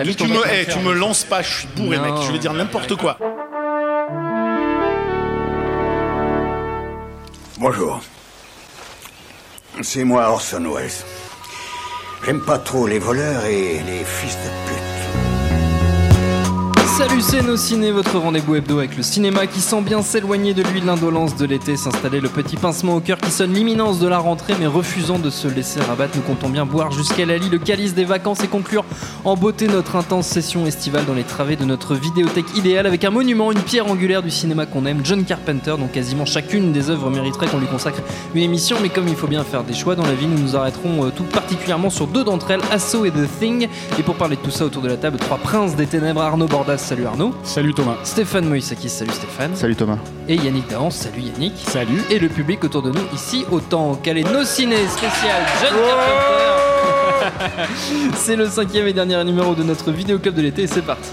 T'as vu Tu me, tu me lances pas, je suis bourré, Non. mec. Je vais dire n'importe quoi. Bonjour. C'est moi Orson Welles. J'aime pas trop les voleurs et les fils de pute. Salut c'est nos ciné, votre rendez-vous hebdo avec le cinéma qui sent bien s'éloigner de lui l'indolence de l'été, s'installer le petit pincement au cœur qui sonne l'imminence de la rentrée mais refusant de se laisser rabattre, nous comptons bien boire jusqu'à la lit le calice des vacances et conclure en beauté notre intense session estivale dans les travées de notre vidéothèque idéale avec un monument, une pierre angulaire du cinéma qu'on aime, John Carpenter, dont quasiment chacune des œuvres mériterait qu'on lui consacre une émission, mais comme il faut bien faire des choix dans la vie, nous nous arrêterons euh, tout particulièrement sur deux d'entre elles, Asso et The Thing, et pour parler de tout ça autour de la table, trois princes des ténèbres, Arnaud Bordas, salut Arnaud. Salut Thomas. Stéphane Moïsakis, salut Stéphane. Salut Thomas. Et Yannick Dahan, salut Yannick. Salut. Et le public autour de nous ici, autant qu'elle est nos ciné spécial John Carpenter. c'est le cinquième et dernier numéro de notre vidéo club de l'été et c'est parti.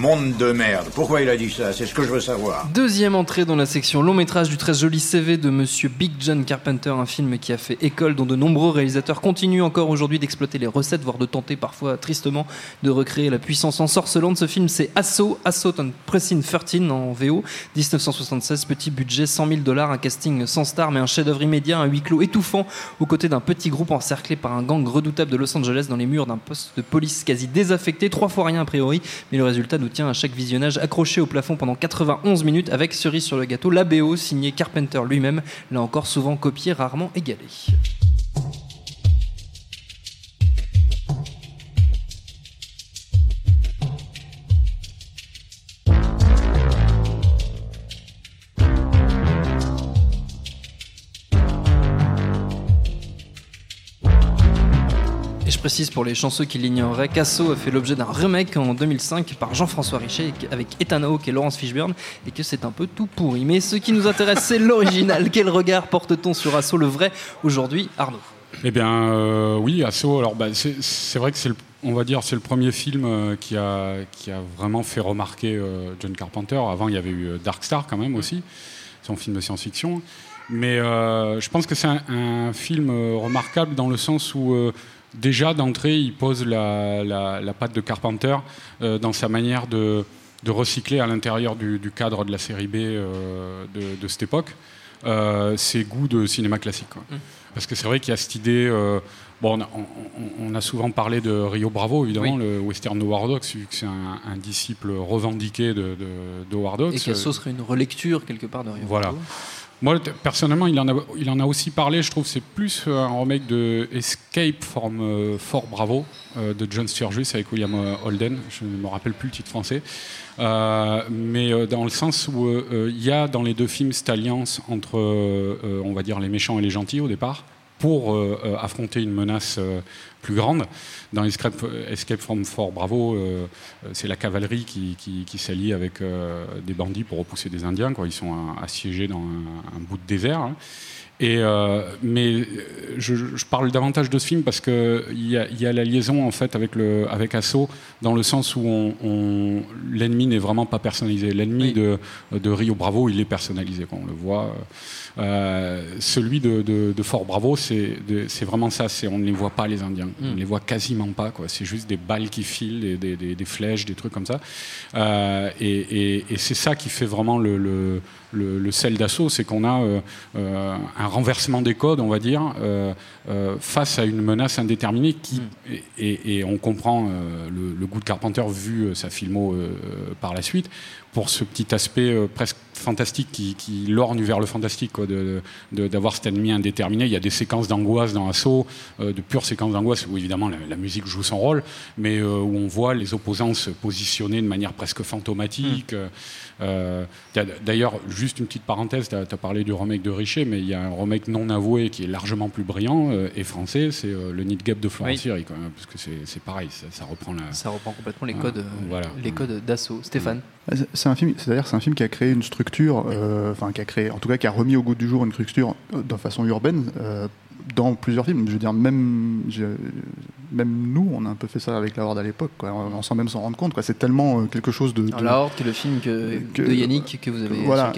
Monde de merde. Pourquoi il a dit ça? C'est ce que je veux savoir. Deuxième entrée dans la section long métrage du très joli CV de Monsieur Big John Carpenter, un film qui a fait école, dont de nombreux réalisateurs continuent encore aujourd'hui d'exploiter les recettes, voire de tenter parfois tristement de recréer la puissance ensorcelante. Ce film, c'est Assaut, Assaut on Pressing 13 en VO, 1976, petit budget, 100 000 dollars, un casting sans star, mais un chef-d'œuvre immédiat, un huis clos étouffant, aux côtés d'un petit groupe encerclé par un gang redoutable de Los Angeles dans les murs d'un poste de police quasi désaffecté, trois fois rien a priori, mais le résultat nous à chaque visionnage accroché au plafond pendant 91 minutes avec cerise sur le gâteau, la BO signée Carpenter lui-même, là encore souvent copié, rarement égalé. Précise pour les chanceux qui l'ignoreraient, Casso a fait l'objet d'un remake en 2005 par Jean-François Richet avec Ethan Hawke et Laurence Fishburne et que c'est un peu tout pourri. Mais ce qui nous intéresse, c'est l'original. Quel regard porte-t-on sur Asso, le vrai, aujourd'hui, Arnaud? Eh bien, euh, oui, Asso. Alors, bah, c'est c'est vrai que c'est, le- on va dire, c'est le premier film euh, qui a qui a vraiment fait remarquer euh, John Carpenter. Avant, il y avait eu Dark Star quand même aussi, son film de science-fiction. Mais euh, je pense que c'est un, un film remarquable dans le sens où euh, déjà d'entrée, il pose la, la, la patte de Carpenter euh, dans sa manière de, de recycler à l'intérieur du, du cadre de la série B euh, de, de cette époque euh, ses goûts de cinéma classique. quoi. Parce que c'est vrai qu'il y a cette idée. bon, on a, on- on a souvent parlé de Rio Bravo, évidemment, le western de Hawks, vu que c'est un, un disciple revendiqué de, de, de Hawks. Et Casso serait une relecture quelque part de Rio Voilà. Bravo. Moi, personnellement, il en, a, il en a aussi parlé. Je trouve que c'est plus euh, un remake de Escape from euh, Fort Bravo euh, de John Sturges avec William Holden. Je ne me rappelle plus le titre français. Mais dans le sens où il y a dans les deux films cette alliance entre, on va dire, les méchants et les gentils au départ pour affronter une menace plus grande. Dans Escape, from Fort Bravo, euh, euh, c'est la cavalerie qui, qui, s'allie avec euh, des bandits pour repousser des Indiens. Quoi. Ils sont assiégés dans un, un bout de désert. hein. Et, euh, mais euh, je, je parle davantage de ce film parce qu'il y, a- il y a la liaison en fait avec, le, avec Asso dans le sens où on, on- l'ennemi n'est vraiment pas personnalisé. L'ennemi de, de Rio Bravo, il est personnalisé, quoi, on le voit. Euh, celui de, de- de Fort Bravo, c'est vraiment ça. c'est- On ne les voit pas, les Indiens. On ne les voit quasiment pas. quoi. C'est juste des balles qui filent, des, des- des- des flèches, des trucs comme ça. Euh, et et- et c'est ça qui fait vraiment le, le, le- le sel d'assaut, c'est qu'on a euh, euh, un renversement des codes, on va dire, euh, euh, face à une menace indéterminée qui, et, et- et on comprend le, le goût de Carpenter vu sa filmo par la suite, pour ce petit aspect presque fantastique qui, qui lorgne vers le fantastique, quoi, de, de- d'avoir cet ennemi indéterminé. Il y a des séquences d'angoisse dans Assaut, euh, de pures séquences d'angoisse où évidemment la, la musique joue son rôle, mais euh, où on voit les opposants se positionner de manière presque fantomatique. Euh, euh, D'ailleurs, juste une petite parenthèse, tu as, parlé du remake de Richer, mais il y a un remake non avoué qui est largement plus brillant euh, et français, c'est euh, le Need Gap de Florence Oui. Thierry, quand même, parce que c'est c'est pareil, ça, ça reprend la. Ça reprend complètement les Ah, codes, euh, voilà. les codes d'assaut. Stéphane. C'est- C'est un film, c'est-à-dire c'est un film qui a créé une structure, euh, enfin qui a créé, en tout cas qui a remis au goût du jour une structure euh, de façon urbaine euh, dans plusieurs films. Je veux dire même, je- même nous, on a un peu fait ça avec la Horde à l'époque, on- sans même s'en rendre compte. C'est tellement euh, quelque chose de, de- La Horde, qui est le film que, que- de Yannick que vous avez, voilà.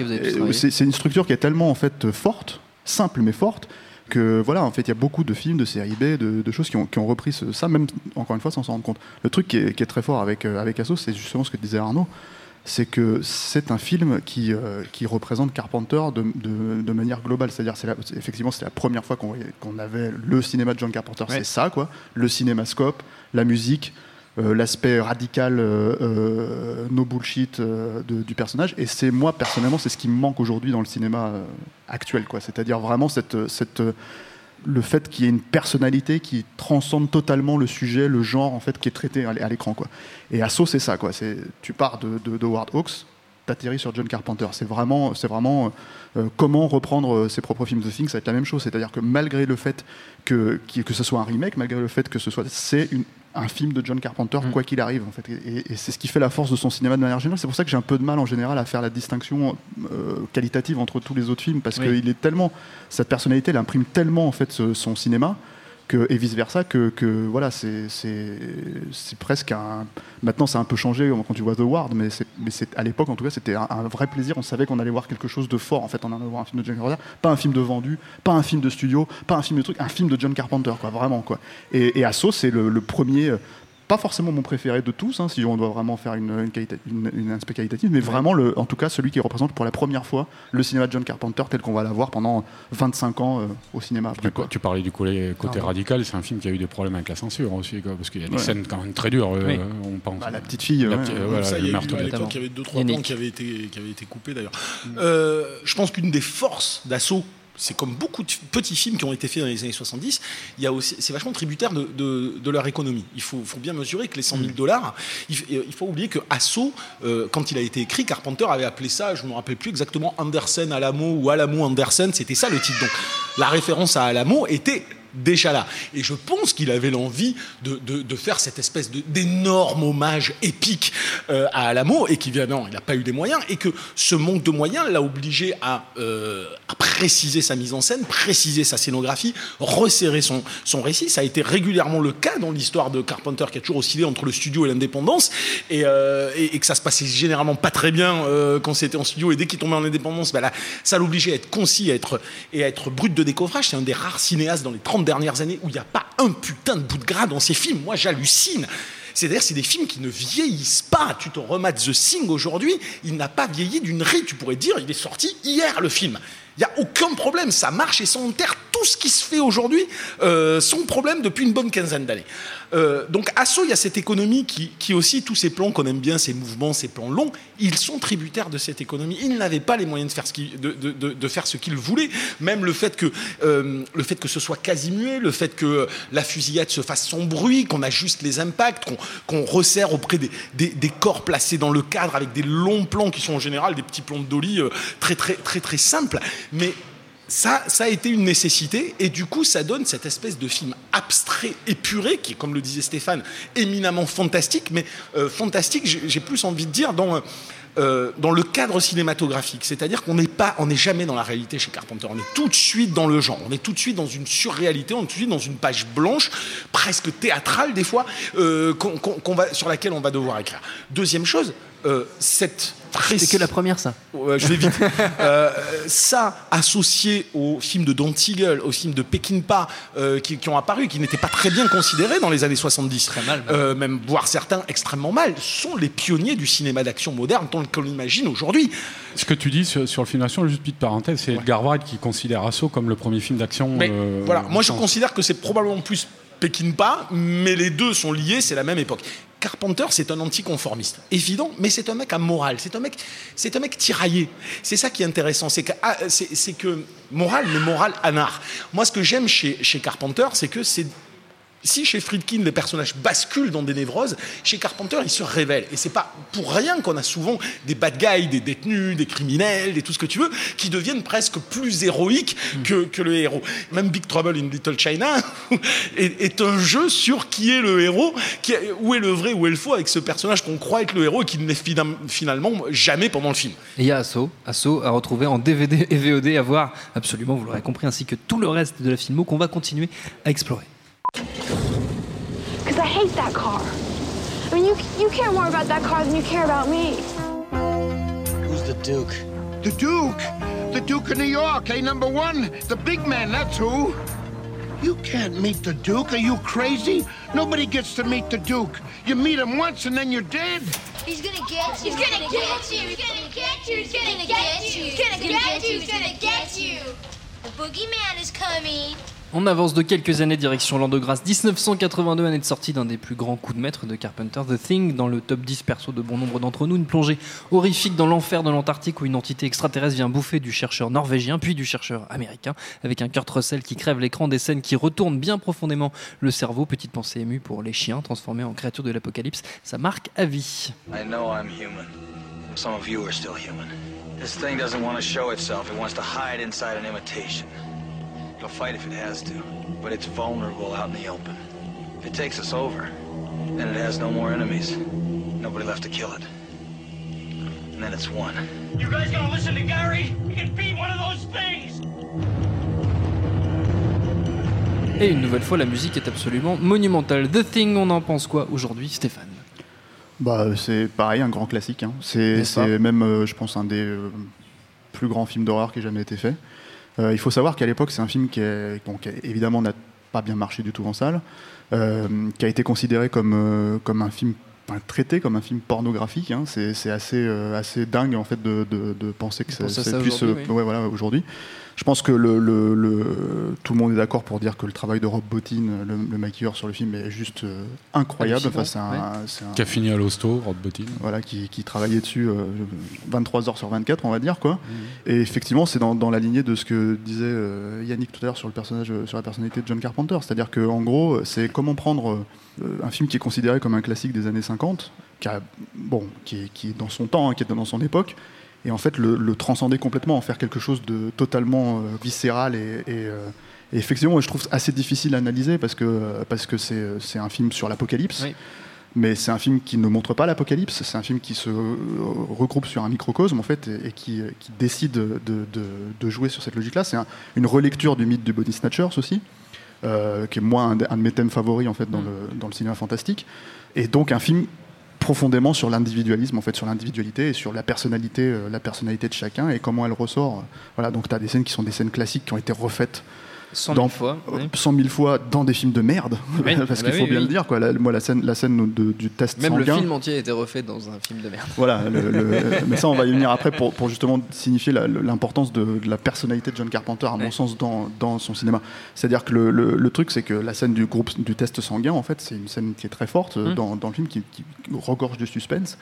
C'est une structure qui est tellement en fait forte, simple mais forte, que voilà, en fait, il y a beaucoup de films, de séries B, de, de choses qui ont, qui ont repris ce- ça, même encore une fois sans s'en rendre compte. Le truc qui est, qui est très fort avec euh, avec Asso, c'est justement ce que disait Arnaud, c'est que c'est un film qui euh, qui représente Carpenter de, de, de manière globale. C'est-à-dire, c'est effectivement, c'est la première fois qu'on qu'on avait le cinéma de John Carpenter. Ouais. C'est ça, quoi, le cinémascope, la musique. euh, l'aspect radical, euh, no bullshit de- du personnage. Et c'est moi personnellement, c'est ce qui me manque aujourd'hui dans le cinéma actuel, quoi. C'est-à-dire vraiment cette, cette, le fait qu'il y ait une personnalité qui transcende totalement le sujet, le genre en fait qui est traité à l'é- à l'écran, quoi. Et Asso, c'est ça, quoi. C'est tu pars de, de, de Howard Hawks, t'atterris sur John Carpenter. C'est vraiment, c'est vraiment euh, comment reprendre euh, ses propres films. The Thing, ça va être la même chose. C'est-à-dire que malgré le fait que, que ce soit un remake, malgré le fait que ce soit, c'est une- un film de John Carpenter, Mm. quoi qu'il arrive, en fait. Et, et c'est ce qui fait la force de son cinéma de manière générale. C'est pour ça que j'ai un peu de mal en général à faire la distinction euh, qualitative entre tous les autres films, parce Oui. qu'il est tellement, cette personnalité, elle imprime tellement en fait ce- son cinéma. Et vice versa que, voilà c'est presque un maintenant c'est un peu changé quand tu vois The Ward mais à l'époque en tout cas c'était un, vrai plaisir. On savait qu'on allait voir quelque chose de fort en fait on allait voir un film de John Carpenter. Pas un film de vendu pas un film de studio pas un film de truc un film de John Carpenter quoi vraiment quoi. Et, Asso c'est le, premier pas forcément mon préféré de tous, hein, si on doit vraiment faire une, une, qualita- une- une aspect qualitatif, mais vraiment, le, en tout cas, celui qui représente pour la première fois le cinéma de John Carpenter tel qu'on va l'avoir pendant 25 ans euh, au cinéma après. Du- Quoi. tu parlais du côté, radical, c'est un film qui a eu des problèmes avec la censure aussi, quoi, parce qu'il y a des Ouais. scènes quand même très dures, euh, Oui. on pense. Bah, la petite fille, La ouais. petite- euh, voilà, ça, le il y meurtre il avait deux, trois plans qui avaient été, qui avaient été coupés d'ailleurs. Euh, je pense qu'une des forces d'assaut, c'est comme beaucoup de petits films qui ont été faits dans les années 70, il y a aussi, c'est vachement tributaire de, de- de leur économie. Il faut, faut bien mesurer que les 100 000 dollars, il, f- il faut oublier que Assaut, euh, quand il a été écrit, Carpenter avait appelé ça, je ne me rappelle plus exactement, Andersen Alamo ou Alamo Andersen, c'était ça le titre. Donc la référence à Alamo était déjà là. Et je pense qu'il avait l'envie de, de- faire cette espèce d'énorme hommage épique euh, à Alamo et qu'évidemment, il n'a pas eu les moyens et que ce manque de moyens l'a obligé à, euh, à préciser sa mise en scène, préciser sa scénographie, resserrer son, son récit. Ça a été régulièrement le cas dans l'histoire de Carpenter qui a toujours oscillé entre le studio et l'indépendance et, euh, et- et que ça se passait généralement pas très bien quand c'était en studio et dès qu'il tombait en indépendance, bah là, ça l'obligeait à être concis à être, et à être brut de décoffrage. C'est un des rares cinéastes dans les 30 dernières années où il n'y a pas un putain de bout de gras dans ses films. Moi, j'hallucine. C'est-à-dire, c'est des films qui ne vieillissent pas. Tu te remates The Thing aujourd'hui, il n'a pas vieilli d'une ride. Tu pourrais dire, il est sorti hier, le film. Il n'y a aucun problème, ça marche et ça enterre tout ce qui se fait aujourd'hui euh, sans problème depuis une bonne quinzaine d'années. Euh, donc Sceaux, il y a cette économie qui, qui aussi, tous ces plans qu'on aime bien, ces mouvements, ces plans longs, ils sont tributaires de cette économie. Ils n'avaient pas les moyens de faire ce qu'ils, de, de- de- faire ce qu'ils voulaient. Même le fait, que, euh, le fait que ce soit quasi muet, le fait que la fusillade se fasse sans bruit, qu'on ajuste les impacts, qu'on, qu'on resserre auprès des, des- des corps placés dans le cadre avec des longs plans qui sont en général des petits plans de dolly euh, très, très, très, très simples. Mais ça, a été une nécessité et du coup ça donne cette espèce de film abstrait, épuré, qui est comme le disait Stéphane, éminemment fantastique, mais euh, fantastique, j'ai plus envie de dire dans, euh, dans le cadre cinématographique. C'est-à-dire qu'on n'est pas, on n'est jamais dans la réalité chez Carpenter. On est tout de suite dans le genre. On est tout de suite dans une surréalité. On est tout de suite dans une page blanche, presque théâtrale des fois, euh, qu'on va, sur laquelle on va devoir écrire. Deuxième chose, euh, cette C'est que la première, ça. Ouais, je vais vite. Euh, ça, associé aux films de Don Siegel, aux films de Peckinpah, euh, qui, qui ont apparu, qui n'étaient pas très bien considérés dans les années 70, Très mal, même. euh, même voire certains extrêmement mal, sont les pionniers du cinéma d'action moderne tel qu'on l'imagine aujourd'hui. Ce que tu dis sur, sur le film d'action, juste petite parenthèse, c'est Edgar Wright qui considère Assaut comme le premier film d'action. Euh, voilà, moi je considère que c'est probablement plus Peckinpah, mais les deux sont liés, c'est la même époque. Carpenter, c'est un anticonformiste, évident, mais c'est un mec amoral, c'est un mec, c'est un mec tiraillé. C'est ça qui est intéressant, c'est que, ah, c'est, que moral, mais moral anard. Moi, ce que j'aime chez, chez Carpenter, c'est que c'est si chez Friedkin les personnages basculent dans des névroses, chez Carpenter ils se révèlent. Et c'est pas pour rien qu'on a souvent des bad guys, des détenus, des criminels, et tout ce que tu veux, qui deviennent presque plus héroïques que, que le héros. Même Big Trouble in Little China est, est un jeu sur qui est le héros, qui est- où est le vrai, où est le faux, avec ce personnage qu'on croit être le héros et qui ne l'est fina- finalement jamais pendant le film. Et il y a Asso, Asso à retrouver en DVD et VOD à voir absolument, vous l'aurez compris, ainsi que tout le reste de la filmo qu'on va continuer à explorer. Because I hate that car. I mean, you, you care more about that car than you care about me. Who's the Duke? The Duke! The Duke of New York, eh, number one? The big man, that's who. You can't meet the Duke. Are you crazy? Nobody gets to meet the Duke. You meet him once and then you're dead. He's gonna get you. He's gonna get you. He's gonna get you. He's gonna get you. He's gonna get you. He's gonna get you. The boogeyman is coming. On avance de quelques années direction l'an de grâce 1982, année de sortie d'un des plus grands coups de maître de Carpenter, The Thing, dans le top 10 perso de bon nombre d'entre nous, une plongée horrifique dans l'enfer de l'Antarctique où une entité extraterrestre vient bouffer du chercheur norvégien puis du chercheur américain, avec un Kurt Russell qui crève l'écran, des scènes qui retournent bien profondément le cerveau, petite pensée émue pour les chiens transformés en créatures de l'apocalypse, ça marque à vie. I know I'm human. Some of you are still human. This thing doesn't want to show itself. It wants to hide inside an imitation. It'll fight if it has to, but it's vulnerable out in the open. If it takes us over, then it has no more enemies. Nobody left to kill it. And then it's one. You guys gonna listen to Gary? He can beat one of those things! Et une nouvelle fois, la musique est absolument monumentale. The Thing, on en pense quoi aujourd'hui, Stéphane? Bah, c'est pareil, un grand classique. hein. C'est même, euh, je pense, un des euh, plus grands films d'horreur qui ait jamais été fait. Euh, il faut savoir qu'à l'époque, c'est un film qui, est, bon, qui, évidemment, n'a pas bien marché du tout en salle, euh, qui a été considéré comme, euh, comme un film, enfin, traité comme un film pornographique. hein. C'est assez, euh, assez dingue, en fait, de, de- de penser que ça, puisse... aujourd'hui, oui. ouais, voilà, aujourd'hui. Je pense que le, le- le- tout le monde est d'accord pour dire que le travail de Rob Bottin, le, le maquilleur sur le film, est juste euh, incroyable. Enfin, c'est un- ouais. c'est un- Qui a fini à l'hosto, Rod Bottin. voilà, qui, qui travaillait dessus euh, 23 heures sur 24, on va dire quoi. Et effectivement, c'est dans, dans la lignée de ce que disait euh, Yannick tout à l'heure sur le personnage, euh, sur la personnalité de John Carpenter. C'est-à-dire que en gros, c'est comment prendre euh, un film qui est considéré comme un classique des années 50, qui a, bon, qui est, qui est dans son temps, hein, qui est dans son époque, et en fait le, le transcender complètement, en faire quelque chose de totalement euh, viscéral et, et, euh, et effectivement, je trouve assez difficile à analyser parce que parce que c'est c'est un film sur l'apocalypse. Oui. Mais c'est un film qui ne montre pas l'apocalypse, c'est un film qui se euh, regroupe sur un microcosme en fait et, et qui, qui décide de, de- de jouer sur cette logique-là. C'est un- une relecture du mythe du body snatchers aussi, euh, qui est moi un, de- un de mes thèmes favoris en fait dans, le, dans le cinéma fantastique. Et donc un film profondément sur l'individualisme en fait, sur l'individualité et sur la personnalité, euh, la personnalité de chacun et comment elle ressort. Voilà, donc tu as des scènes qui sont des scènes classiques qui ont été refaites 100 000 dans- fois. oui. 100 000 fois dans des films de merde, Oui, parce bah qu'il faut oui, bien le dire. Quoi. La, moi, la scène, la scène de- du test Même le sanguin, film entier a été refait dans un film de merde. voilà, le- le- mais ça on va y venir après pour, pour justement signifier l'importance de, de la personnalité de John Carpenter, à mon sens, dans, dans son cinéma. C'est-à-dire que le, le- le truc, c'est que la scène du groupe du test sanguin, en fait, c'est une scène qui est très forte euh, Mm. dans, dans le film, qui, qui regorge de suspense.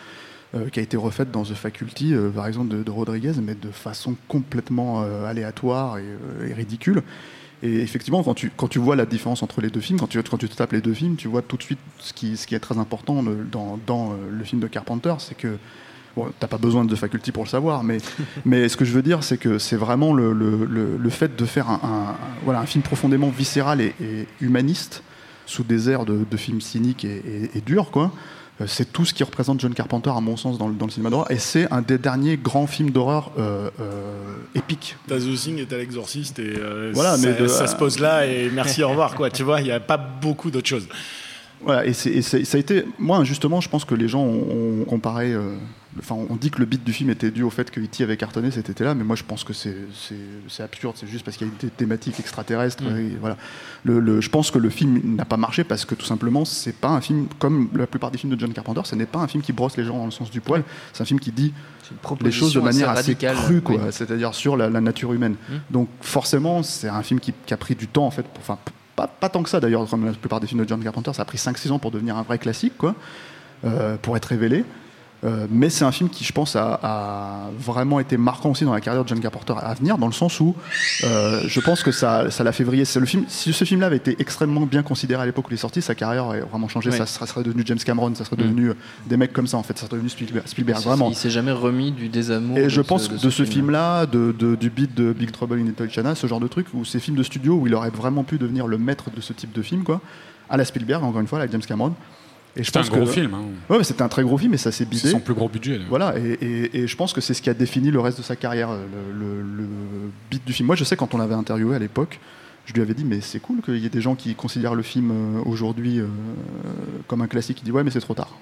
euh, qui a été refaite dans The Faculty, euh, par exemple, de, de Rodriguez, mais de façon complètement euh, aléatoire et, euh, et ridicule. Et effectivement, quand tu, quand tu vois la différence entre les deux films, quand tu, quand tu te tapes les deux films, tu vois tout de suite ce qui, ce qui est très important le- dans, dans, euh, le film de Carpenter, c'est que Bon, t'as pas besoin de faculty pour le savoir, mais, mais ce que je veux dire, c'est que c'est vraiment le, le- le- le fait de faire un, un- un- voilà, un film profondément viscéral et, et humaniste, sous des airs de, de films cyniques et, et, et durs, quoi. Euh, C'est tout ce qui représente John Carpenter, à mon sens, dans le, dans le cinéma d'horreur. Et c'est un des derniers grands films d'horreur euh, euh, épiques. T'as The Thing et t'as l'exorciste et euh, Voilà, ça, mais de- ça se pose là et merci au revoir quoi. Tu vois, il n'y a pas beaucoup d'autres choses. Voilà, et, ça a été. Moi, justement, je pense que les gens ont, ont comparé. euh, Enfin, on dit que le beat du film était dû au fait que E.T. avait cartonné cet été-là, mais moi je pense que c'est absurde. C'est juste parce qu'il y a une thématique extraterrestre. Mm. et voilà. Le, le- je pense que le film n'a pas marché parce que tout simplement, c'est pas un film comme la plupart des films de John Carpenter. Ce n'est pas un film qui brosse les gens dans le sens du poil. C'est un film qui dit les choses de manière assez, radicale. crue, quoi. Oui. C'est-à-dire sur la, la nature humaine. Mm. Donc forcément, c'est un film qui, qui a pris du temps en fait. pour- pas, tant que ça d'ailleurs, comme la plupart des films de John Carpenter, ça a pris 5-6 ans pour devenir un vrai classique, quoi. euh, pour être révélé. Euh, mais c'est un film qui, je pense, a, a vraiment été marquant aussi dans la carrière de John Carpenter à venir, dans le sens où euh, je pense que ça, ça l'a fait vriller. Le film. Si ce film-là avait été extrêmement bien considéré à l'époque où il est sorti, sa carrière aurait vraiment changé. Ça, ça serait devenu James Cameron, ça serait Mm. devenu euh, des mecs comme ça en fait. Ça serait devenu Spielberg, Spielberg, vraiment. Il s'est jamais remis du désamour. Et je ce- pense de de, ce ce film-là, de, de- du beat de Big Trouble in Little China, ce genre de truc, ou ces films de studio où il aurait vraiment pu devenir le maître de ce type de film, quoi, à la Spielberg, encore une fois, à la James Cameron. Et je C'était pense un gros que- film, hein. Ouais, mais c'était un très gros film et ça s'est bidé. C'est son plus gros budget. Voilà, et, et- et je pense que c'est ce qui a défini le reste de sa carrière, euh, le, le- le beat du film. Moi, je sais, quand on l'avait interviewé à l'époque, je lui avais dit, mais c'est cool qu'il y ait des gens qui considèrent le film euh, aujourd'hui euh, comme un classique. Il dit, ouais, mais c'est trop tard.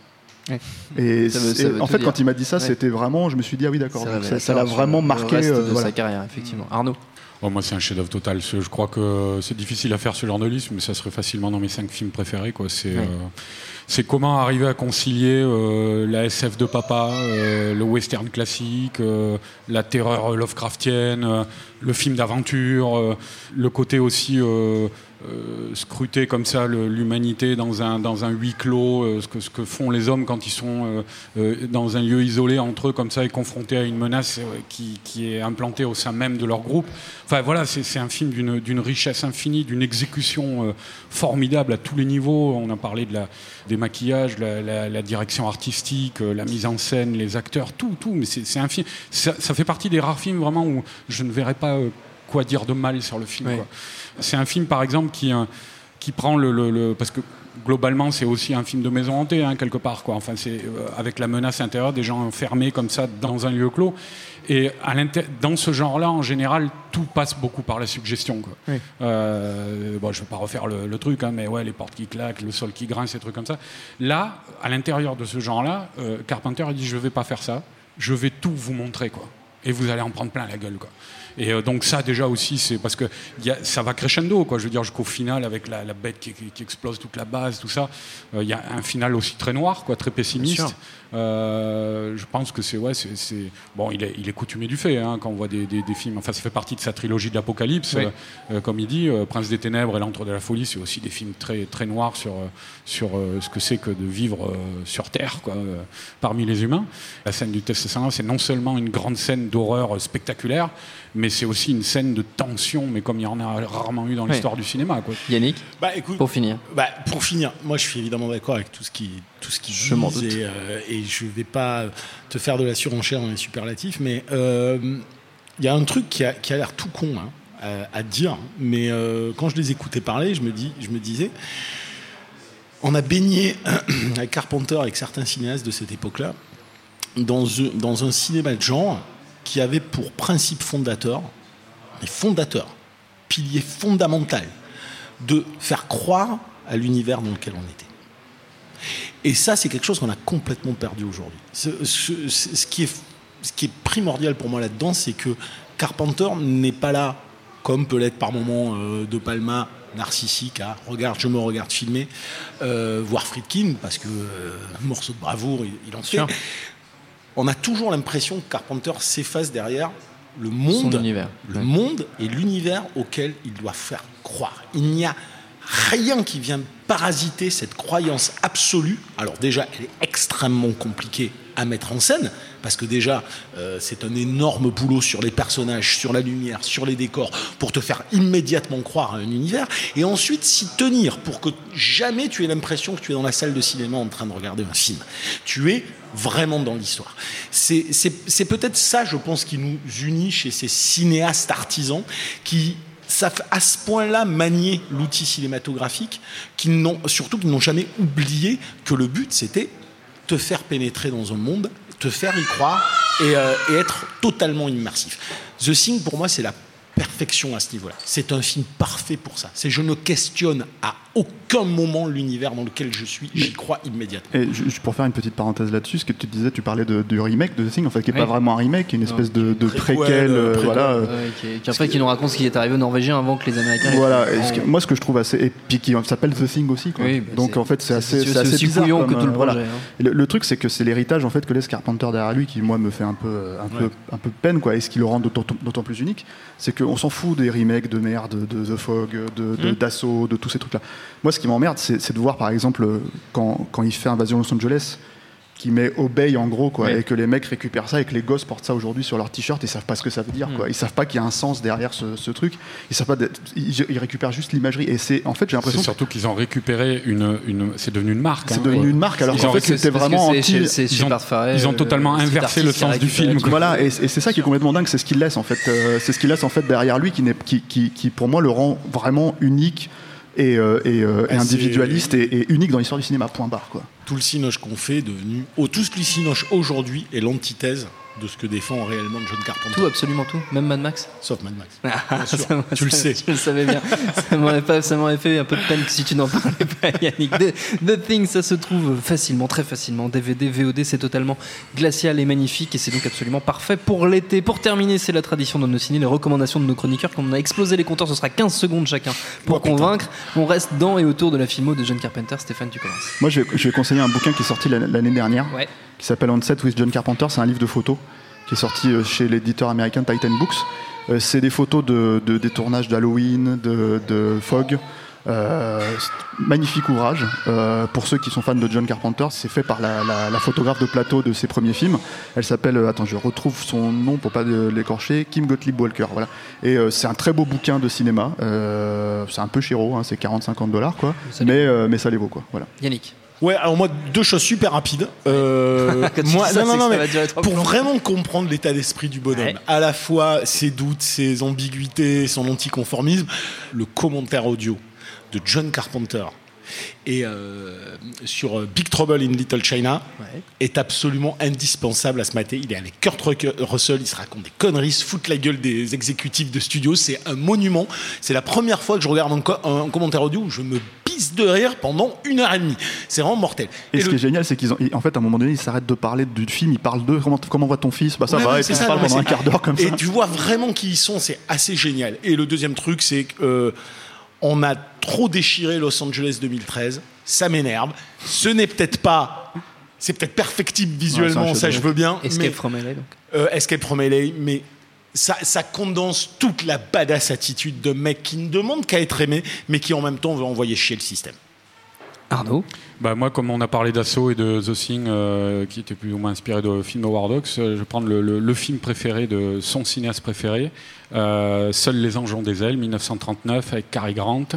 Ouais. Et, Ça veut- c'est- ça veut en fait, dire. quand il m'a dit ça, Ouais. c'était vraiment, je me suis dit, ah oui, d'accord, ça- l'a vraiment le marqué. reste euh, de voilà. sa carrière, effectivement. Arnaud Oh, moi, c'est un chef-d'œuvre total. Je crois que c'est difficile à faire ce genre de liste, mais ça serait facilement dans mes cinq films préférés. Quoi. C'est, Ouais. euh, c'est comment arriver à concilier euh, la SF de papa, euh, le western classique, euh, la terreur Lovecraftienne, euh, le film d'aventure, euh, le côté aussi euh, scruter comme ça l'humanité dans un, dans un huis clos, euh, ce, que, ce que font les hommes quand ils sont euh, euh, dans un lieu isolé entre eux comme ça et confrontés à une menace euh, qui, qui est implantée au sein même de leur groupe. Enfin voilà, c'est c'est un film d'une d'une richesse infinie, d'une exécution euh, formidable à tous les niveaux. On a parlé de la, des maquillages, la, la- la direction artistique, euh, la mise en scène, les acteurs, tout, tout. Mais c'est c'est un film. Ça, ça fait partie des rares films vraiment où je ne verrais pas euh, quoi dire de mal sur le film. Quoi. C'est un film, par exemple, qui, euh, qui prend le, le- le- parce que globalement, c'est aussi un film de maison hantée hein, quelque part, quoi. Enfin, c'est euh, avec la menace intérieure des gens enfermés comme ça dans un lieu clos. Et à dans ce genre-là, en général, tout passe beaucoup par la suggestion. Quoi. Oui. Euh, bon, je ne vais pas refaire le, le truc, hein, mais ouais, les portes qui claquent, le sol qui grince, ces trucs comme ça. Là, à l'intérieur de ce genre-là, euh, Carpenter dit je ne vais pas faire ça, je vais tout vous montrer, quoi. Et vous allez en prendre plein la gueule, quoi. Et euh, donc ça déjà aussi, c'est parce que y a- ça va crescendo, quoi. Je veux dire jusqu'au final avec la, la bête qui, qui- qui explose toute la base, tout ça. Euh, Il y a un final aussi très noir, quoi, très pessimiste. Euh, je pense que c'est ouais, c'est bon, il est, il est coutumier du fait hein, quand on voit des, des- des films. Enfin, ça fait partie de sa trilogie de l'Apocalypse, Oui. comme il dit. Prince des Ténèbres et L'Antre de la Folie, c'est aussi des films très très noirs sur sur ce que c'est que de vivre sur Terre, quoi, parmi les humains. La scène du test sanguin, c'est non seulement une grande scène d'horreur spectaculaire, mais c'est aussi une scène de tension, mais comme il y en a rarement eu dans Oui. l'histoire du cinéma. Quoi. Yannick Bah écoute, Pour finir. Bah, pour finir, moi je suis évidemment d'accord avec tout ce qui tout ce qui Je m'en disent doute. et, euh, et je vais pas te faire de la surenchère dans les superlatifs, mais euh, il y a un truc qui a, qui a l'air tout con hein, à, à dire, mais euh, quand je les écoutais parler, je me dis, je me disais, on a baigné avec Carpenter, avec certains cinéastes de cette époque-là, dans un cinéma de genre qui avait pour principe fondateur, mais fondateur, pilier fondamental, de faire croire à l'univers dans lequel on était. Et ça, c'est quelque chose qu'on a complètement perdu aujourd'hui. Ce, qui est, primordial pour moi là-dedans, c'est que Carpenter n'est pas là, comme peut l'être par moment euh, De Palma, narcissique, à regarde, je me regarde filmer, euh, voire Friedkin, parce que euh, morceau de bravoure, il, en fait. On a toujours l'impression que Carpenter s'efface derrière le monde, Son univers. le Ouais. monde et l'univers auquel il doit faire croire. Il n'y a rien qui vient parasiter cette croyance absolue. Alors déjà, elle est extrêmement compliquée à mettre en scène, parce que déjà, euh, c'est un énorme boulot sur les personnages, sur la lumière, sur les décors, pour te faire immédiatement croire à un univers, et ensuite s'y tenir pour que jamais tu aies l'impression que tu es dans la salle de cinéma en train de regarder un film. Tu es vraiment dans l'histoire. C'est peut-être ça, je pense, qui nous unit chez ces cinéastes artisans qui savent à ce point-là manier l'outil cinématographique, surtout qui n'ont jamais oublié que le but, c'était te faire pénétrer dans un monde, te faire y croire et, euh, et être totalement immersif. The Thing, pour moi, c'est la perfection à ce niveau-là. C'est un film parfait pour ça. C'est je ne questionne à aucun moment l'univers dans lequel je suis, j'y crois immédiatement. Et juste pour faire une petite parenthèse là-dessus, ce que tu disais, tu parlais de, du remake de The Thing, en fait, qui n'est Oui. pas vraiment un remake, qui est une Non. espèce de, de Préquel, préquel, euh, préquel, voilà. euh, Ouais, qui, qui- après, qui nous raconte ce qui est arrivé aux Norvégiens avant que les Américains. Voilà, et ce que- moi ce que je trouve assez. Et puis qui s'appelle The Thing aussi. Quoi. Oui, bah, Donc en fait c'est assez, c'est c'est assez aussi bizarre. comme, que tout le euh, voilà. projet, hein. Le, le truc c'est que c'est l'héritage en fait que laisse Carpenter derrière lui qui moi me fait un peu, un peu, un peu peine quoi. Et ce qui le rend d'autant plus unique, c'est qu'on s'en fout des remakes de merde, de The Fog, Hmm. d'Assaut, de tous ces trucs là. Moi, ce qui m'emmerde, c'est de voir, par exemple, euh, quand, quand il fait Invasion Los Angeles, qui met Obey en gros, quoi, et que les mecs récupèrent ça et que les gosses portent ça aujourd'hui sur leur t-shirt et savent pas ce que ça veut dire, Mm. quoi. Ils savent pas qu'il y a un sens derrière ce, ce truc. Ils savent pas. d'être- Ils, ils récupèrent juste l'imagerie. Et c'est, en fait, j'ai l'impression. surtout qu'ils ont récupéré une, une c'est devenu une marque. C'est hein. devenu une marque, alors qu'en fait, c'était vraiment anti- chez- ils ont- ils euh, totalement le petit inversé le sens du film. quoi. Voilà, et, et c'est ça qui est complètement dingue, c'est ce qu'il laisse en fait. Euh, c'est ce qu'il laisse en fait derrière lui qui, n'est- qui, qui, qui, pour moi le rend vraiment unique et, euh, et, euh, et Ah, individualiste et, et unique dans l'histoire du cinéma. Point barre quoi. Tout le cinoche qu'on fait est devenu. Oh, tout ce que le cinoche aujourd'hui est l'antithèse de ce que défend réellement John Carpenter. Tout, absolument tout. Même Mad Max. Sauf Mad Max. Ah, sûr. ça tu le sais. Je le savais bien. ça m'aurait fait un peu de peine que si tu n'en parlais pas, Yannick. The, The Thing, ça se trouve facilement, très facilement. DVD, VOD, c'est totalement glacial et magnifique et c'est donc absolument parfait pour l'été. Pour terminer, c'est la tradition de nos ciné, les recommandations de nos chroniqueurs. Comme on a explosé les compteurs, ce sera 15 secondes chacun pour convaincre. On reste dans et autour de la filmo de John Carpenter. Stéphane, tu commences. Moi je vais, je vais conseiller un bouquin qui est sorti l'année l'année dernière Ouais. qui s'appelle On Set with John Carpenter. C'est un livre de photos qui est sorti euh, chez l'éditeur américain Titan Books. Euh, c'est des photos de, de- des tournages d'Halloween, de, de Fog. Euh, magnifique ouvrage. Euh, pour ceux qui sont fans de John Carpenter, c'est fait par la, la- la photographe de plateau de ses premiers films. Elle s'appelle, euh, attends, je retrouve son nom pour pas l'écorcher, Kim Gottlieb Walker. Voilà. Et c'est un très beau bouquin de cinéma. C'est un peu chéro, hein, c'est 40-50 dollars, quoi. Mais, mais ça les vaut, quoi. Voilà. Yannick. Ouais, alors moi, deux choses super rapides. Euh, moi, ça, non, non, mais pour vraiment comprendre l'état d'esprit du bonhomme, Ouais. à la fois ses doutes, ses ambiguïtés, son anticonformisme, le commentaire audio de John Carpenter et euh, sur euh, Big Trouble in Little China Ouais. est absolument indispensable à se mater. Il est avec Kurt Russell, il se raconte des conneries, se fout la gueule des exécutifs de studio. C'est un monument. C'est la première fois que je regarde un, co- un commentaire audio où je me pisse de rire pendant une heure et demie. C'est vraiment mortel. Et, Et ce le- qui est génial, c'est qu'ils ont, ils- en fait, à un moment donné, ils s'arrêtent de parler du film, ils parlent d'eux. Comment, comment va ton fils? Bah ça Ouais, va, ouais, et puis ils ça, parlent non, mais pendant un quart d'heure comme Et ça. tu vois vraiment qui ils sont, c'est assez génial. Et le deuxième truc, c'est que euh, on a trop déchiré Los Angeles 2013. Ça m'énerve. Ce n'est peut-être pas. C'est peut-être perfectible visuellement, ça je veux bien. Escape mais- from LA, donc. euh, Escape from LA, mais ça, ça condense toute la badass attitude de mec qui ne demande qu'à être aimé, mais qui en même temps veut envoyer chier le système. Arnaud. Bah moi, comme on a parlé d'Assaut et de The Thing, euh, qui était plus ou moins inspiré de film Howard Hawks, euh, je vais prendre le film préféré de son cinéaste préféré, euh, Seuls les anges ont des ailes, 1939, avec Cary Grant.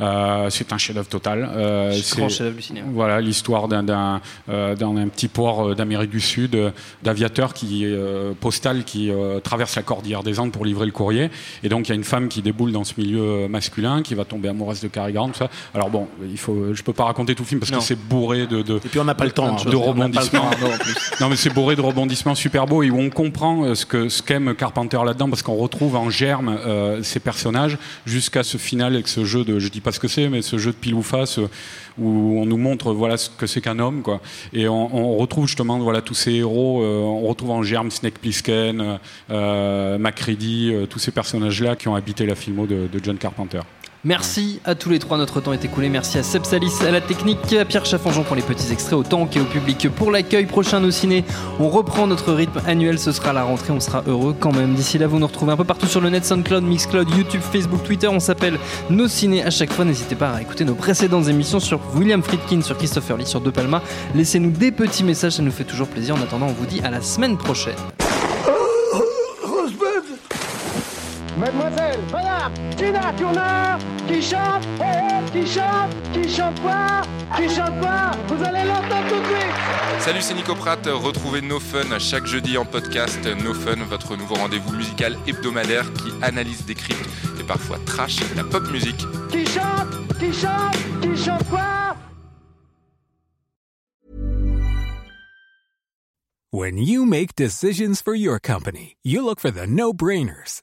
Euh, c'est un chef-d'œuvre total. Euh, Grand c'est- chef-d'œuvre du cinéma. Voilà l'histoire d'un d'un euh, petit port d'Amérique du Sud, d'aviateur qui euh, postal qui euh, traverse la cordillère des Andes pour livrer le courrier. Et donc il y a une femme qui déboule dans ce milieu masculin, qui va tomber amoureuse de Cary Grant. Tout ça. Alors bon, il faut, je peux pas raconter tout le film parce Non. que c'est bourré de, de Et puis on n'a pas le temps. hein. de rebondissements. Non, mais c'est bourré de rebondissements super beaux et où on comprend ce que ce qu'aime Carpenter là-dedans parce qu'on retrouve en germe euh, ces personnages jusqu'à ce final avec ce jeu de, je dis pas ce que c'est, mais ce jeu de pile ou face euh, où on nous montre voilà ce que c'est qu'un homme quoi. Et on, retrouve justement voilà tous ces héros, euh, on retrouve en germe Snake Plissken, euh, Macready, tous ces personnages-là qui ont habité la filmo de John Carpenter. Merci à tous les trois, notre temps est écoulé. Merci à Seb Salis, à la technique, à Pierre Chaffanjon pour les petits extraits, au tank et au public pour l'accueil. Prochain Nos Ciné, on reprend notre rythme annuel, ce sera la rentrée, on sera heureux quand même. D'ici là, vous nous retrouvez un peu partout sur le net, SoundCloud, Mixcloud, YouTube, Facebook, Twitter. On s'appelle Nos Ciné à chaque fois. N'hésitez pas à écouter nos précédentes émissions sur William Friedkin, sur Christopher Lee, sur De Palma. Laissez-nous des petits messages, ça nous fait toujours plaisir. En attendant, on vous dit à la semaine prochaine. Mademoiselle, madame, Tina Turner, qui chante, eh, eh, qui chante, qui chante quoi, qui chante quoi, vous allez l'entendre tout de suite. Salut, c'est Nico Pratt. Retrouvez No Fun chaque jeudi en podcast. No Fun, votre nouveau rendez-vous musical hebdomadaire qui analyse, décrypte et parfois trash la pop musique. Qui chante, qui chante, qui chante quoi When you make decisions for your company, you look for the no brainers.